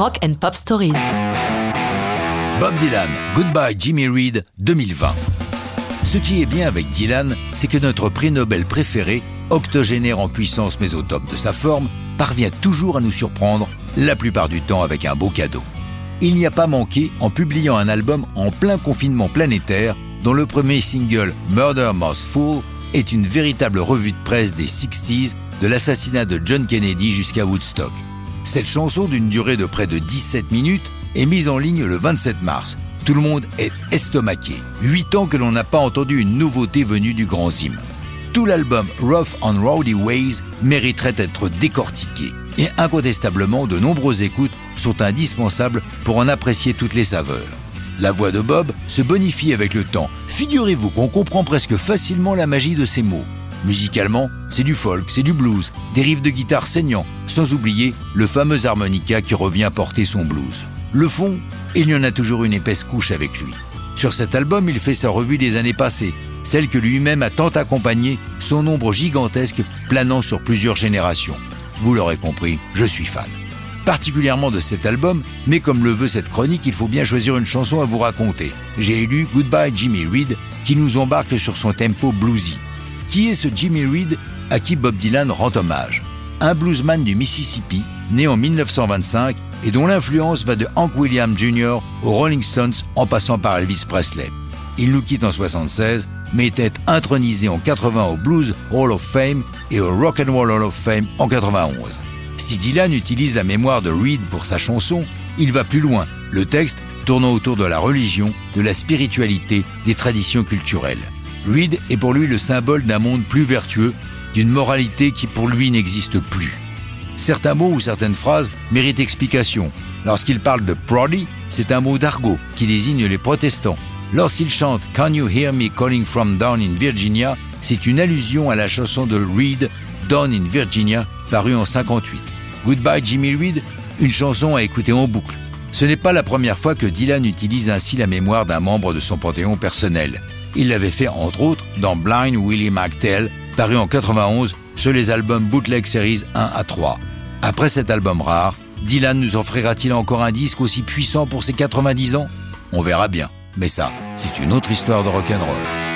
Rock and Pop Stories. Bob Dylan, Goodbye Jimmy Reed 2020. Ce qui est bien avec Dylan, c'est que notre prix Nobel préféré, octogénaire en puissance mais au top de sa forme, parvient toujours à nous surprendre, la plupart du temps avec un beau cadeau. Il n'y a pas manqué en publiant un album en plein confinement planétaire dont le premier single Murder Most Fool est une véritable revue de presse des 60s de l'assassinat de John Kennedy jusqu'à Woodstock. Cette chanson d'une durée de près de 17 minutes est mise en ligne le 27 mars. Tout le monde est estomaqué. Huit ans que l'on n'a pas entendu une nouveauté venue du grand Zim. Tout l'album Rough on Rowdy Ways mériterait d'être décortiqué. Et incontestablement, de nombreuses écoutes sont indispensables pour en apprécier toutes les saveurs. La voix de Bob se bonifie avec le temps. Figurez-vous qu'on comprend presque facilement la magie de ces mots. Musicalement, c'est du folk, c'est du blues, des riffs de guitare saignants, sans oublier le fameux harmonica qui revient porter son blues. Le fond, il y en a toujours une épaisse couche avec lui. Sur cet album, il fait sa revue des années passées, celle que lui-même a tant accompagnée, son ombre gigantesque planant sur plusieurs générations. Vous l'aurez compris, je suis fan. Particulièrement de cet album, mais comme le veut cette chronique, il faut bien choisir une chanson à vous raconter. J'ai élu Goodbye Jimmy Reed, qui nous embarque sur son tempo bluesy. Qui est ce Jimmy Reed à qui Bob Dylan rend hommage? Un bluesman du Mississippi, né en 1925 et dont l'influence va de Hank Williams Jr. aux Rolling Stones en passant par Elvis Presley. Il nous quitte en 76, mais était intronisé en 80 au Blues Hall of Fame et au Rock and Roll Hall of Fame en 91. Si Dylan utilise la mémoire de Reed pour sa chanson, il va plus loin, le texte tournant autour de la religion, de la spiritualité, des traditions culturelles. Reed est pour lui le symbole d'un monde plus vertueux, d'une moralité qui pour lui n'existe plus. Certains mots ou certaines phrases méritent explication. Lorsqu'il parle de Proddy, c'est un mot d'argot qui désigne les protestants. Lorsqu'il chante Can You Hear Me Calling From Down in Virginia, c'est une allusion à la chanson de Reed, Down in Virginia, parue en 58. Goodbye Jimmy Reed, une chanson à écouter en boucle. Ce n'est pas la première fois que Dylan utilise ainsi la mémoire d'un membre de son panthéon personnel. Il l'avait fait entre autres dans Blind Willie McTell, paru en 91 sur les albums Bootleg Series 1 à 3. Après cet album rare, Dylan nous offrira-t-il encore un disque aussi puissant pour ses 90 ans? On verra bien. Mais ça, c'est une autre histoire de rock'n'roll.